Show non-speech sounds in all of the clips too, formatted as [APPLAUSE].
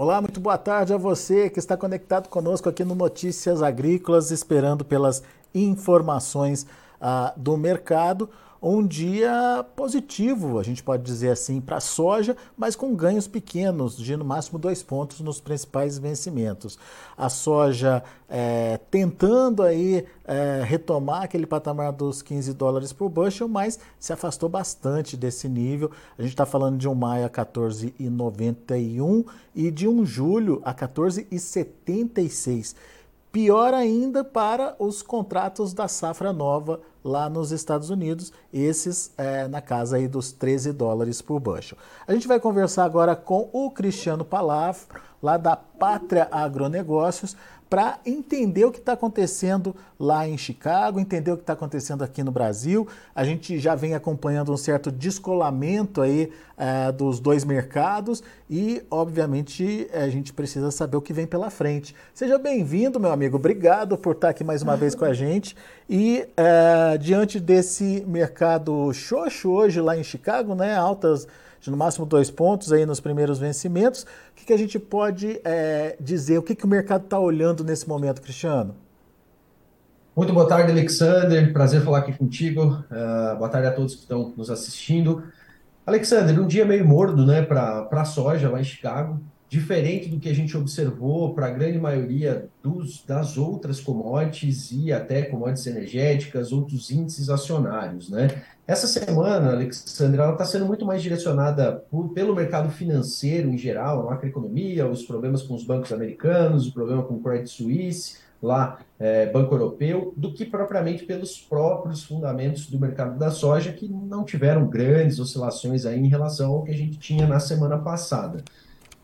Olá, muito boa tarde a você que está conectado conosco aqui no Notícias Agrícolas, esperando pelas informações ah, do mercado um dia positivo, a gente pode dizer assim, para a soja, mas com ganhos pequenos, de no máximo dois pontos nos principais vencimentos. A soja é, tentando aí é, retomar aquele patamar dos 15 dólares por bushel, mas se afastou bastante desse nível. A gente está falando de um maio a 14,91 e de um julho a 14,76. Pior ainda para os contratos da safra nova lá nos Estados Unidos, esses é, na casa aí dos 13 dólares por bushel. A gente vai conversar agora com o Cristiano Palavra, lá da Pátria Agronegócios, para entender o que está acontecendo lá em Chicago, entender o que está acontecendo aqui no Brasil. A gente já vem acompanhando um certo descolamento aí é, dos dois mercados e, obviamente, a gente precisa saber o que vem pela frente. Seja bem-vindo, meu amigo. Obrigado por estar aqui mais uma vez com a [LAUGHS] gente. E é, diante desse mercado xoxo hoje lá em Chicago, né, altas de no máximo dois pontos aí nos primeiros vencimentos. O que, que a gente pode é, dizer? O que, que o mercado está olhando nesse momento, Cristiano? Muito boa tarde, Alexander. Prazer falar aqui contigo. Uh, boa tarde a todos que estão nos assistindo. Alexander, um dia meio morno né, para a soja lá em Chicago diferente do que a gente observou para a grande maioria dos, das outras commodities e até commodities energéticas, outros índices acionários, né? Essa semana, Alexandre, ela está sendo muito mais direcionada por, pelo mercado financeiro em geral, a macroeconomia, os problemas com os bancos americanos, o problema com o Credit Suisse, lá, é, Banco Europeu, do que propriamente pelos próprios fundamentos do mercado da soja, que não tiveram grandes oscilações aí em relação ao que a gente tinha na semana passada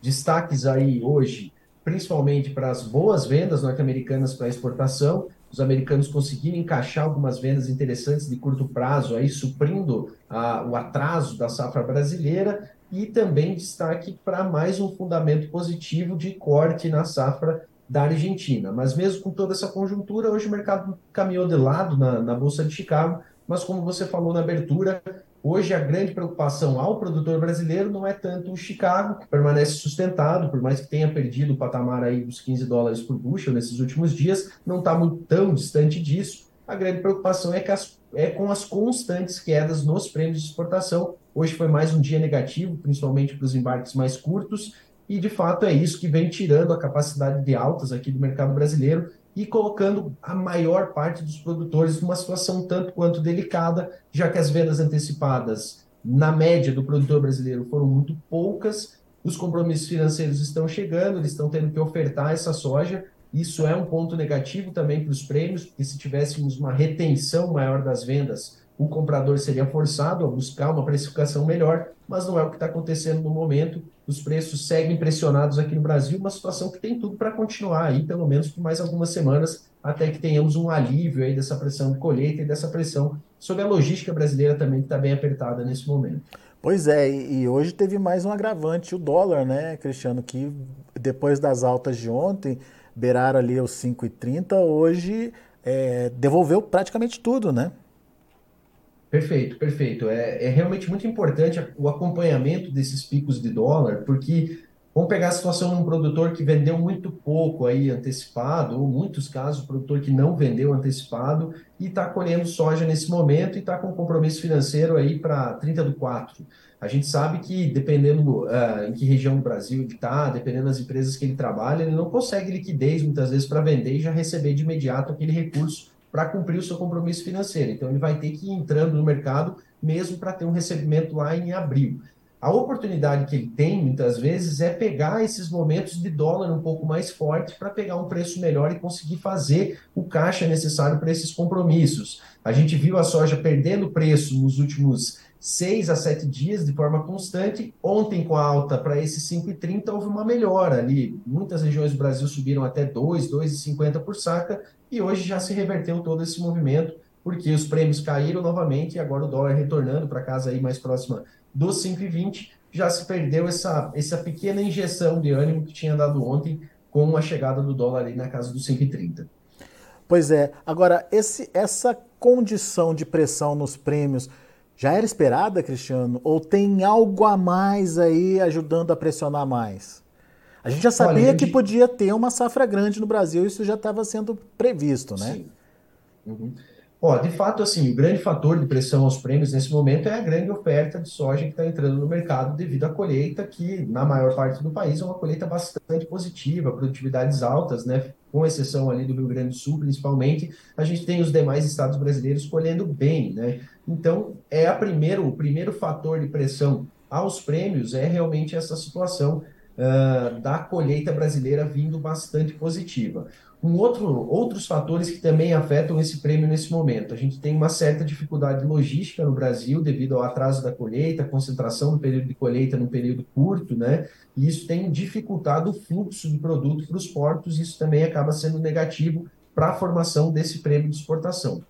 destaques aí hoje, principalmente para as boas vendas norte-americanas para exportação, os americanos conseguiram encaixar algumas vendas interessantes de curto prazo, aí suprindo a, o atraso da safra brasileira, e também destaque para mais um fundamento positivo de corte na safra da Argentina. Mas mesmo com toda essa conjuntura, hoje o mercado caminhou de lado na, na Bolsa de Chicago, mas como você falou na abertura, Hoje, a grande preocupação ao produtor brasileiro não é tanto o Chicago, que permanece sustentado, por mais que tenha perdido o patamar aí dos 15 dólares por bushel nesses últimos dias, não está muito tão distante disso. A grande preocupação é, que as, é com as constantes quedas nos prêmios de exportação. Hoje foi mais um dia negativo, principalmente para os embarques mais curtos, e de fato é isso que vem tirando a capacidade de altas aqui do mercado brasileiro e colocando a maior parte dos produtores numa situação tanto quanto delicada, já que as vendas antecipadas, na média do produtor brasileiro, foram muito poucas, os compromissos financeiros estão chegando, eles estão tendo que ofertar essa soja. Isso é um ponto negativo também para os prêmios, porque se tivéssemos uma retenção maior das vendas, o comprador seria forçado a buscar uma precificação melhor, mas não é o que está acontecendo no momento. Os preços seguem pressionados aqui no Brasil, uma situação que tem tudo para continuar aí, pelo menos por mais algumas semanas, até que tenhamos um alívio aí dessa pressão de colheita e dessa pressão sobre a logística brasileira também, que está bem apertada nesse momento. Pois é, e hoje teve mais um agravante, o dólar, né, Cristiano, que depois das altas de ontem, beiraram ali os 5,30, hoje é, devolveu praticamente tudo, né? Perfeito, perfeito. É, é realmente muito importante o acompanhamento desses picos de dólar, porque Vamos pegar a situação de um produtor que vendeu muito pouco aí antecipado, ou muitos casos, o produtor que não vendeu antecipado e está colhendo soja nesse momento e está com compromisso financeiro aí para 30 do 4. A gente sabe que, dependendo uh, em que região do Brasil ele está, dependendo das empresas que ele trabalha, ele não consegue liquidez muitas vezes para vender e já receber de imediato aquele recurso para cumprir o seu compromisso financeiro. Então, ele vai ter que ir entrando no mercado mesmo para ter um recebimento lá em abril. A oportunidade que ele tem, muitas vezes, é pegar esses momentos de dólar um pouco mais forte para pegar um preço melhor e conseguir fazer o caixa necessário para esses compromissos. A gente viu a soja perdendo preço nos últimos seis a sete dias de forma constante. Ontem, com a alta para esses 5,30, houve uma melhora ali. Muitas regiões do Brasil subiram até 2, 2,50 por saca, e hoje já se reverteu todo esse movimento, porque os prêmios caíram novamente e agora o dólar retornando para casa aí mais próxima dos 5,20, já se perdeu essa, essa pequena injeção de ânimo que tinha dado ontem com a chegada do dólar ali na casa dos 5,30. Pois é. Agora, esse, essa condição de pressão nos prêmios já era esperada, Cristiano? Ou tem algo a mais aí ajudando a pressionar mais? A gente já sabia Olha, que podia ter uma safra grande no Brasil, isso já estava sendo previsto, né? Sim. Uhum. Ó, de fato, assim, o grande fator de pressão aos prêmios nesse momento é a grande oferta de soja que está entrando no mercado devido à colheita, que na maior parte do país é uma colheita bastante positiva, produtividades altas, né? Com exceção ali do Rio Grande do Sul, principalmente, a gente tem os demais estados brasileiros colhendo bem, né? Então, é a primeiro, o primeiro fator de pressão aos prêmios é realmente essa situação uh, da colheita brasileira vindo bastante positiva. Outro, outros fatores que também afetam esse prêmio nesse momento. A gente tem uma certa dificuldade logística no Brasil devido ao atraso da colheita, concentração do período de colheita num período curto, né? E isso tem dificultado o fluxo de produto para os portos, e isso também acaba sendo negativo para a formação desse prêmio de exportação.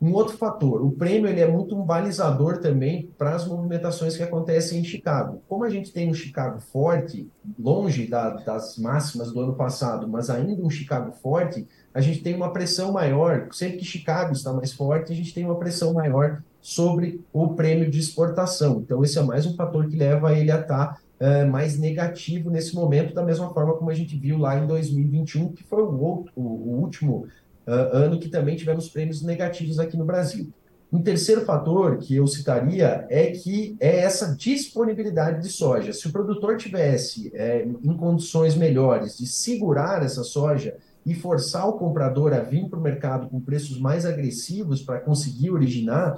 Um outro fator, o prêmio ele é muito um balizador também para as movimentações que acontecem em Chicago. Como a gente tem um Chicago forte, longe da, das máximas do ano passado, mas ainda um Chicago forte, a gente tem uma pressão maior. Sempre que Chicago está mais forte, a gente tem uma pressão maior sobre o prêmio de exportação. Então, esse é mais um fator que leva ele a estar é, mais negativo nesse momento, da mesma forma como a gente viu lá em 2021, que foi o, outro, o, último ano que também tivemos prêmios negativos aqui no Brasil. Um terceiro fator que eu citaria é que é essa disponibilidade de soja. Se o produtor tivesse é, em condições melhores de segurar essa soja e forçar o comprador a vir para o mercado com preços mais agressivos para conseguir originar,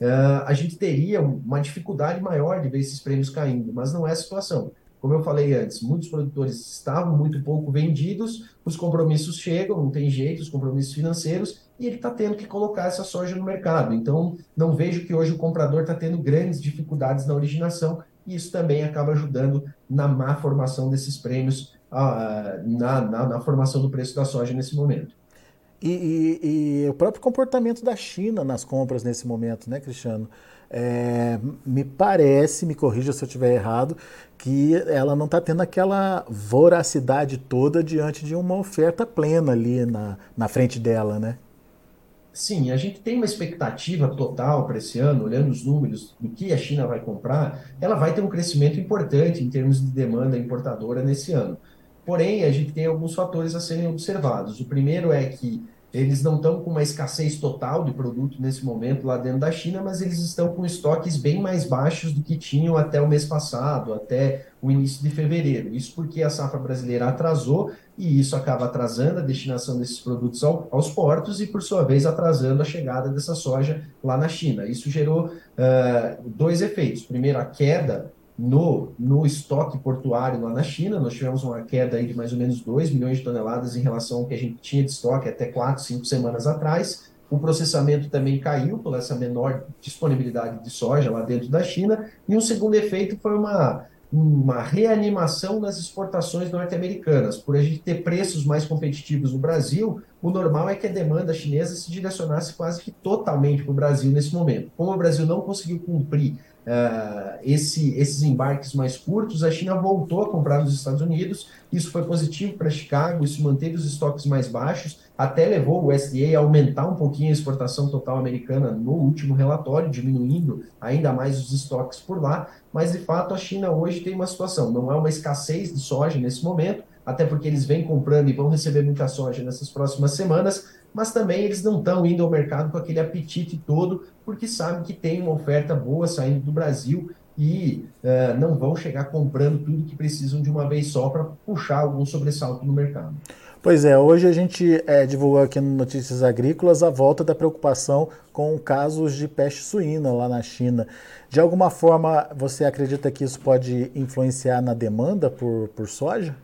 uh, a gente teria uma dificuldade maior de ver esses prêmios caindo, mas não é a situação. Como eu falei antes, muitos produtores estavam muito pouco vendidos, os compromissos chegam, não tem jeito, os compromissos financeiros, e ele está tendo que colocar essa soja no mercado. Então, não vejo que hoje o comprador está tendo grandes dificuldades na originação, e isso também acaba ajudando na má formação desses prêmios, uh, na, na, na formação do preço da soja nesse momento. E, e, e, o próprio comportamento da China nas compras nesse momento, né, Cristiano? É, me parece, me corrija se eu estiver errado, que ela não está tendo aquela voracidade toda diante de uma oferta plena ali na, na frente dela, né? Sim, a gente tem uma expectativa total para esse ano, olhando os números do que a China vai comprar, ela vai ter um crescimento importante em termos de demanda importadora nesse ano. Porém, a gente tem alguns fatores a serem observados. O primeiro é que eles não estão com uma escassez total de produto nesse momento lá dentro da China, mas eles estão com estoques bem mais baixos do que tinham até o mês passado, até o início de fevereiro. Isso porque a safra brasileira atrasou e isso acaba atrasando a destinação desses produtos ao, aos portos e, por sua vez, atrasando a chegada dessa soja lá na China. Isso gerou uh, dois efeitos. Primeiro, a queda no, no estoque portuário lá na China. Nós tivemos uma queda aí de mais ou menos 2 milhões de toneladas em relação ao que a gente tinha de estoque até 4, 5 semanas atrás. O processamento também caiu por essa menor disponibilidade de soja lá dentro da China. E um segundo efeito foi uma, uma reanimação nas exportações norte-americanas. Por a gente ter preços mais competitivos no Brasil, o normal é que a demanda chinesa se direcionasse quase que totalmente para o Brasil nesse momento. Como o Brasil não conseguiu cumprir uh, esse, esses embarques mais curtos, a China voltou a comprar nos Estados Unidos. Isso foi positivo para Chicago, isso manteve os estoques mais baixos, até levou o SDA a aumentar um pouquinho a exportação total americana no último relatório, diminuindo ainda mais os estoques por lá. Mas, de fato, a China hoje tem uma situação, não é uma escassez de soja nesse momento, até porque eles vêm comprando e vão receber muita soja nessas próximas semanas, mas também eles não estão indo ao mercado com aquele apetite todo, porque sabem que tem uma oferta boa saindo do Brasil e uh, não vão chegar comprando tudo que precisam de uma vez só para puxar algum sobressalto no mercado. Pois é, hoje a gente é, divulgou aqui no Notícias Agrícolas a volta da preocupação com casos de peste suína lá na China. De alguma forma, você acredita que isso pode influenciar na demanda por, por soja?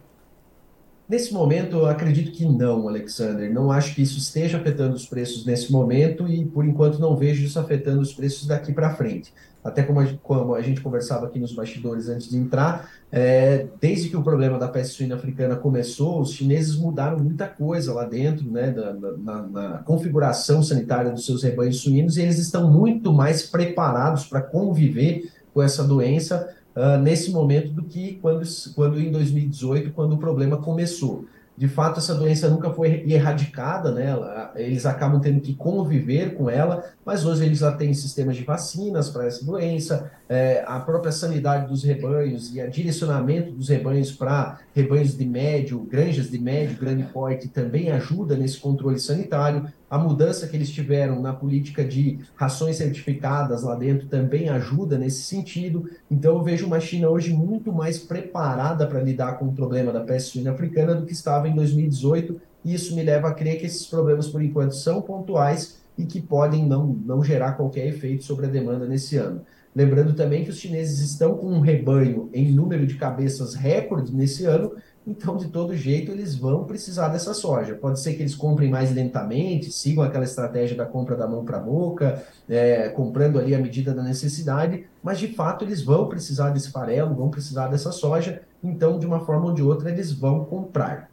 Nesse momento, eu acredito que não, Alexander. Não acho que isso esteja afetando os preços nesse momento e, por enquanto, não vejo isso afetando os preços daqui para frente. Até como a, como a, gente conversava aqui nos bastidores antes de entrar, é, desde que o problema da peste suína africana começou, os chineses mudaram muita coisa lá dentro, né, da, na, na configuração sanitária dos seus rebanhos suínos, e eles estão muito mais preparados para conviver com essa doença uh, nesse momento do que quando, quando em 2018, quando o problema começou. De fato, essa doença nunca foi erradicada, né? Eles acabam tendo que conviver com ela, mas hoje eles já têm sistemas de vacinas para essa doença, é, a própria sanidade dos rebanhos e o direcionamento dos rebanhos para rebanhos de médio, granjas de médio, grande porte também ajuda nesse controle sanitário. A mudança que eles tiveram na política de rações certificadas lá dentro também ajuda nesse sentido. Então, eu vejo uma China hoje muito mais preparada para lidar com o problema da peste suína africana do que estava em 2018. E isso me leva a crer que esses problemas, por enquanto, são pontuais e que podem não, não gerar qualquer efeito sobre a demanda nesse ano. Lembrando também que os chineses estão com um rebanho em número de cabeças recorde nesse ano então, de todo jeito, eles vão precisar dessa soja. Pode ser que eles comprem mais lentamente, sigam aquela estratégia da compra da mão para a boca, é, comprando ali à medida da necessidade, mas de fato eles vão precisar desse farelo, vão precisar dessa soja, então, de uma forma ou de outra, eles vão comprar.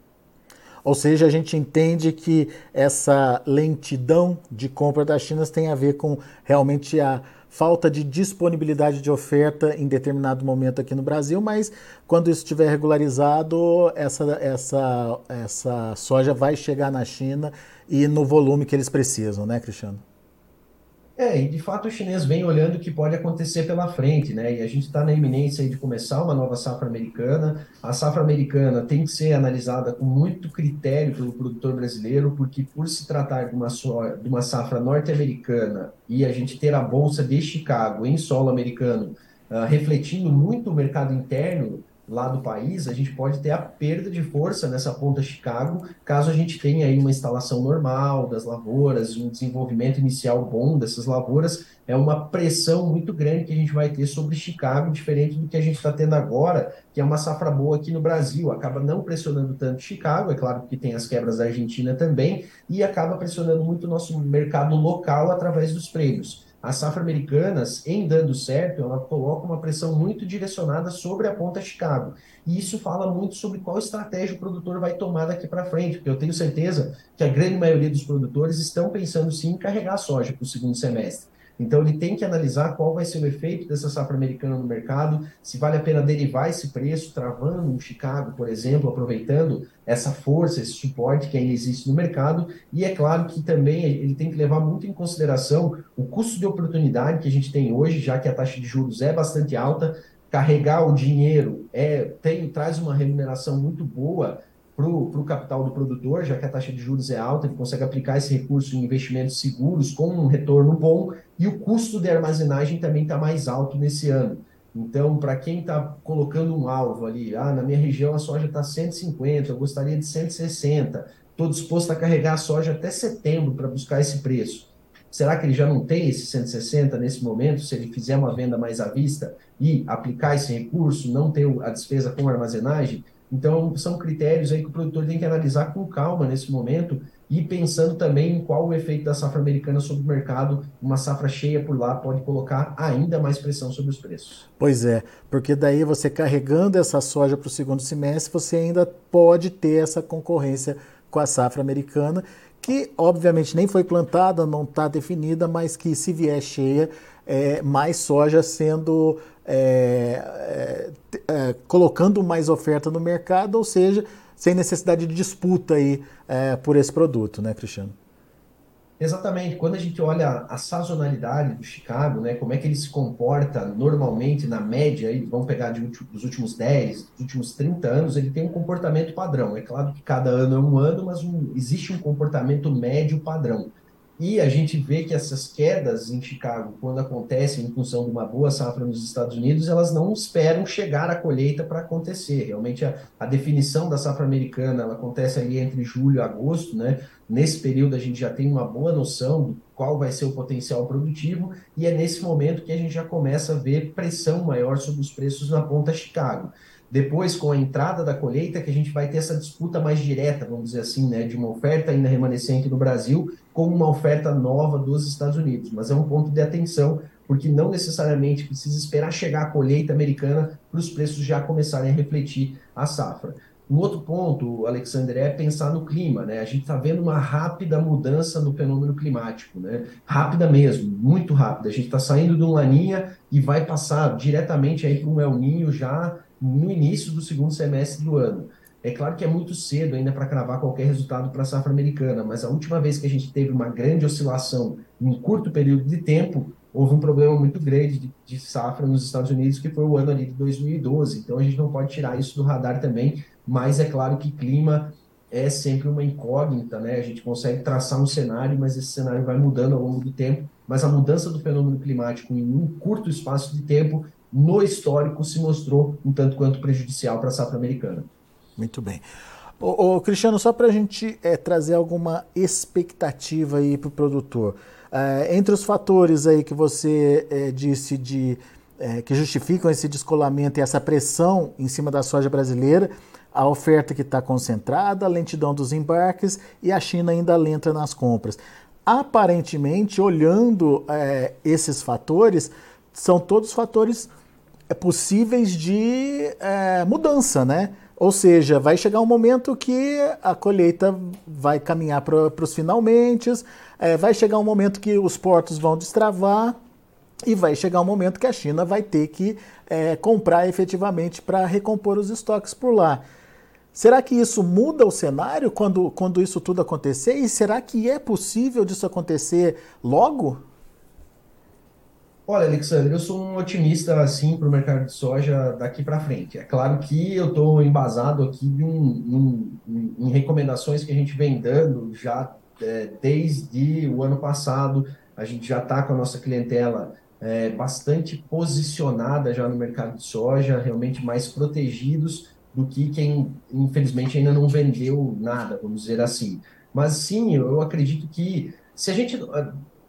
Ou seja, a gente entende que essa lentidão de compra da China tem a ver com realmente a falta de disponibilidade de oferta em determinado momento aqui no Brasil, mas quando isso estiver regularizado, essa, essa, essa soja vai chegar na China e no volume que eles precisam, né, Cristiano? É, e de fato o chinês vem olhando o que pode acontecer pela frente, né? E a gente está na iminência de começar uma nova safra americana. A safra americana tem que ser analisada com muito critério pelo produtor brasileiro, porque por se tratar de uma, so... de uma safra norte-americana e a gente ter a bolsa de Chicago em solo americano uh, refletindo muito o mercado interno, lá do país, a gente pode ter a perda de força nessa ponta Chicago, caso a gente tenha aí uma instalação normal das lavouras, um desenvolvimento inicial bom dessas lavouras, é uma pressão muito grande que a gente vai ter sobre Chicago, diferente do que a gente está tendo agora, que é uma safra boa aqui no Brasil, acaba não pressionando tanto Chicago, é claro que tem as quebras da Argentina também, e acaba pressionando muito o nosso mercado local através dos prêmios. As safra americanas, em dando certo, ela coloca uma pressão muito direcionada sobre a ponta Chicago. E isso fala muito sobre qual estratégia o produtor vai tomar daqui para frente, porque eu tenho certeza que a grande maioria dos produtores estão pensando sim em carregar soja para o segundo semestre. Então ele tem que analisar qual vai ser o efeito dessa safra americana no mercado, se vale a pena derivar esse preço, travando um Chicago, por exemplo, aproveitando essa força, esse suporte que ainda existe no mercado. E é claro que também ele tem que levar muito em consideração o custo de oportunidade que a gente tem hoje, já que a taxa de juros é bastante alta. Carregar o dinheiro é, tem, traz uma remuneração muito boa para o capital do produtor, já que a taxa de juros é alta, ele consegue aplicar esse recurso em investimentos seguros com um retorno bom e o custo de armazenagem também está mais alto nesse ano. Então, para quem está colocando um alvo ali, ah, na minha região a soja está 150, eu gostaria de 160, estou disposto a carregar a soja até setembro para buscar esse preço. Será que ele já não tem esse 160 nesse momento, se ele fizer uma venda mais à vista e aplicar esse recurso, não ter a despesa com armazenagem? Então, são critérios aí que o produtor tem que analisar com calma nesse momento e pensando também em qual o efeito da safra americana sobre o mercado. Uma safra cheia por lá pode colocar ainda mais pressão sobre os preços. Pois é, porque daí você carregando essa soja para o segundo semestre, você ainda pode ter essa concorrência com a safra americana, que obviamente nem foi plantada, não está definida, mas que se vier cheia, é, mais soja sendo é, é, é, colocando mais oferta no mercado, ou seja, sem necessidade de disputa aí é, por esse produto, né, Cristiano? Exatamente. Quando a gente olha a sazonalidade do Chicago, né, como é que ele se comporta normalmente, na média, aí, vamos pegar de, dos últimos 10, dos últimos 30 anos, ele tem um comportamento padrão. É claro que cada ano é um ano, mas um, existe um comportamento médio padrão. E a gente vê que essas quedas em Chicago, quando acontecem em função de uma boa safra nos Estados Unidos, elas não esperam chegar à colheita para acontecer. Realmente, a, a, definição da safra americana ela acontece ali entre julho e agosto, né? Nesse período, a gente já tem uma boa noção do qual vai ser o potencial produtivo, e é nesse momento que a gente já começa a ver pressão maior sobre os preços na ponta Chicago. Depois, com a entrada da colheita, que a gente vai ter essa disputa mais direta, vamos dizer assim, né, de uma oferta ainda remanescente no Brasil com uma oferta nova dos Estados Unidos. Mas é um ponto de atenção, porque não necessariamente precisa esperar chegar a colheita americana para os preços já começarem a refletir a safra. Um outro ponto, Alexander, é pensar no clima, né? A gente está vendo uma rápida mudança no fenômeno climático, né? Rápida mesmo, muito rápida. A gente está saindo de um laninha e vai passar diretamente aí para um El Ninho já no início do segundo semestre do ano. É claro que é muito cedo ainda para cravar qualquer resultado para a safra americana, mas a última vez que a gente teve uma grande oscilação em um curto período de tempo, houve um problema muito grande de, de, safra nos Estados Unidos, que foi o ano ali de 2012. Então a gente não pode tirar isso do radar também, mas é claro que clima é sempre uma incógnita, né? A gente consegue traçar um cenário, mas esse cenário vai mudando ao longo do tempo. Mas a mudança do fenômeno climático em um curto espaço de tempo no histórico se mostrou um tanto quanto prejudicial para a safra americana. Muito bem. Ô Cristiano, só para a gente é, trazer alguma expectativa aí para o produtor. É, entre os fatores aí que você é, disse de que justificam esse descolamento e essa pressão em cima da soja brasileira, a oferta que está concentrada, a lentidão dos embarques e a China ainda lenta nas compras. Aparentemente, olhando esses fatores, são todos fatores é possíveis de é, mudança, né? Ou seja, vai chegar um momento que a colheita vai caminhar para os finalmente, é, vai chegar um momento que os portos vão destravar e vai chegar um momento que a China vai ter que é, comprar efetivamente para recompor os estoques por lá. Será que isso muda o cenário quando, quando isso tudo acontecer? E será que é possível disso acontecer logo? Olha, Alexandre, eu sou um otimista assim para o mercado de soja daqui para frente. É claro que eu estou embasado aqui em, um, em, recomendações que a gente vem dando já é, desde o ano passado. A gente já está com a nossa clientela é, bastante posicionada já no mercado de soja, realmente mais protegidos do que quem, infelizmente, ainda não vendeu nada, vamos dizer assim. Mas sim, eu acredito que se a gente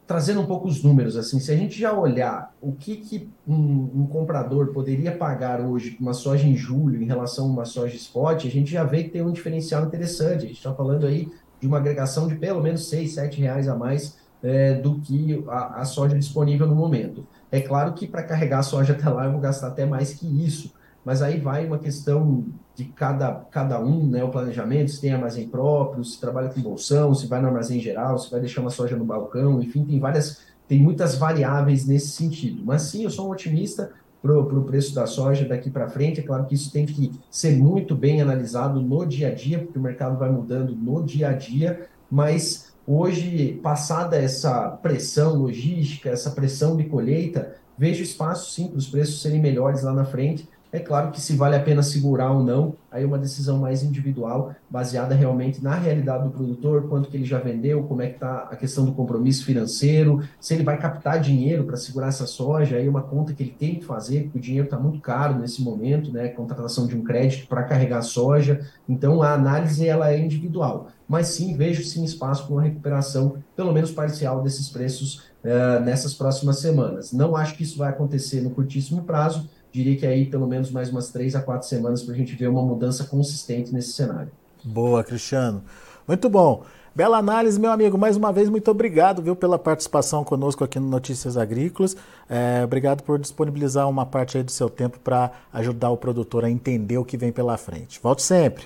trazendo um pouco os números, assim, se a gente já olhar o que, que um, um comprador poderia pagar hoje uma soja em julho em relação a uma soja spot, a gente já vê que tem um diferencial interessante. A gente está falando aí de uma agregação de pelo menos 6, 7 reais a mais é, do que a, a soja disponível no momento. É claro que para carregar a soja até lá eu vou gastar até mais que isso, mas aí vai uma questão de cada, cada um, né, o planejamento, se tem armazém próprio, se trabalha com bolsão, se vai no armazém geral, se vai deixar uma soja no balcão, enfim, tem várias, tem muitas variáveis nesse sentido. Mas sim, eu sou um otimista para o preço da soja daqui para frente. É claro que isso tem que ser muito bem analisado no dia a dia, porque o mercado vai mudando no dia a dia, mas hoje, passada essa pressão logística, essa pressão de colheita, vejo espaço sim para os preços serem melhores lá na frente é claro que se vale a pena segurar ou não, aí é uma decisão mais individual, baseada realmente na realidade do produtor, quanto que ele já vendeu, como é que está a questão do compromisso financeiro, se ele vai captar dinheiro para segurar essa soja, aí é uma conta que ele tem que fazer, porque o dinheiro está muito caro nesse momento, né, contratação de um crédito para carregar soja, então a análise ela é individual, mas sim vejo sim espaço para uma recuperação, pelo menos parcial, desses preços uh, nessas próximas semanas. Não acho que isso vai acontecer no curtíssimo prazo, diria que aí pelo menos mais umas três a quatro semanas para a gente ver uma mudança consistente nesse cenário. Boa, Cristiano. Muito bom. Bela análise, meu amigo. Mais uma vez, muito obrigado viu, pela participação conosco aqui no Notícias Agrícolas. É, obrigado por disponibilizar uma parte aí do seu tempo para ajudar o produtor a entender o que vem pela frente. Volte sempre.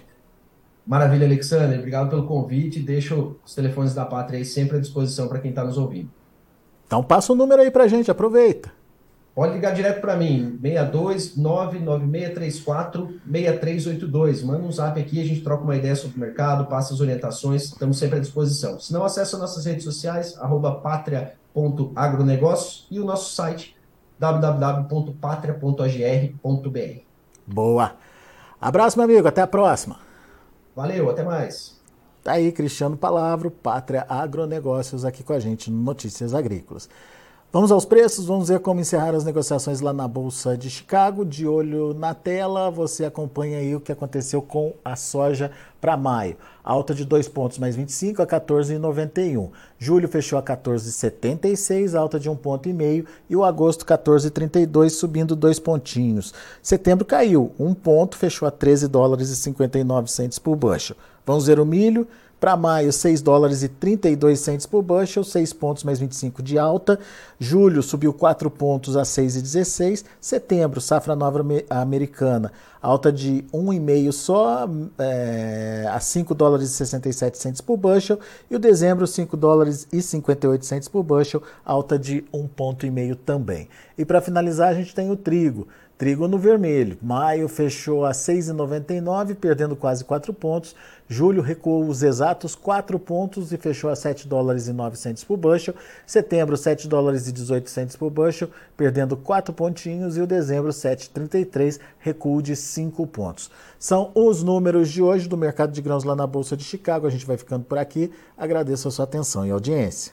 Maravilha, Alexander. Obrigado pelo convite. Deixo os telefones da Pátria aí sempre à disposição para quem está nos ouvindo. Então passa o número aí para gente, aproveita. Pode ligar direto para mim, 62 99634 6382. Manda um zap aqui, a gente troca uma ideia sobre o mercado, passa as orientações, estamos sempre à disposição. Se não, acessa nossas redes sociais, arroba e o nosso site www.patria.agr.br. Boa! Abraço, meu amigo, até a próxima. Valeu, até mais. Tá aí, Cristiano Palavro, Pátria Agronegócios, aqui com a gente no Notícias Agrícolas. Vamos aos preços, vamos ver como encerrar as negociações lá na Bolsa de Chicago. De olho na tela, você acompanha aí o que aconteceu com a soja para maio. Alta de 2 pontos mais 25 a 14,91. Julho fechou a 14,76, alta de 1,5 um ponto e o agosto 14,32, subindo 2 pontinhos. Setembro caiu 1 um ponto, fechou a 13 dólares e 59 centes por bushel. Vamos ver o milho. Para maio, 6 dólares e 32 centes por bushel, 6 pontos mais 25 de alta. Julho subiu 4 pontos a 6,16. Setembro, safra nova americana, alta de 1,5 só, é, a 5 dólares e 67 centes por bushel. E o dezembro, 5 dólares e 58 centes por bushel, alta de 1,5 ponto também. E para finalizar, a gente tem o trigo. Trigo no vermelho. Maio fechou a 6,99, perdendo quase 4 pontos. Julho recuou os exatos 4 pontos e fechou a 7 dólares e 9 por bushel. Setembro, 7 dólares e 18 por bushel, perdendo 4 pontinhos. E o dezembro, 7,33, recuo de 5 pontos. São os números de hoje do mercado de grãos lá na Bolsa de Chicago. A gente vai ficando por aqui. Agradeço a sua atenção e audiência.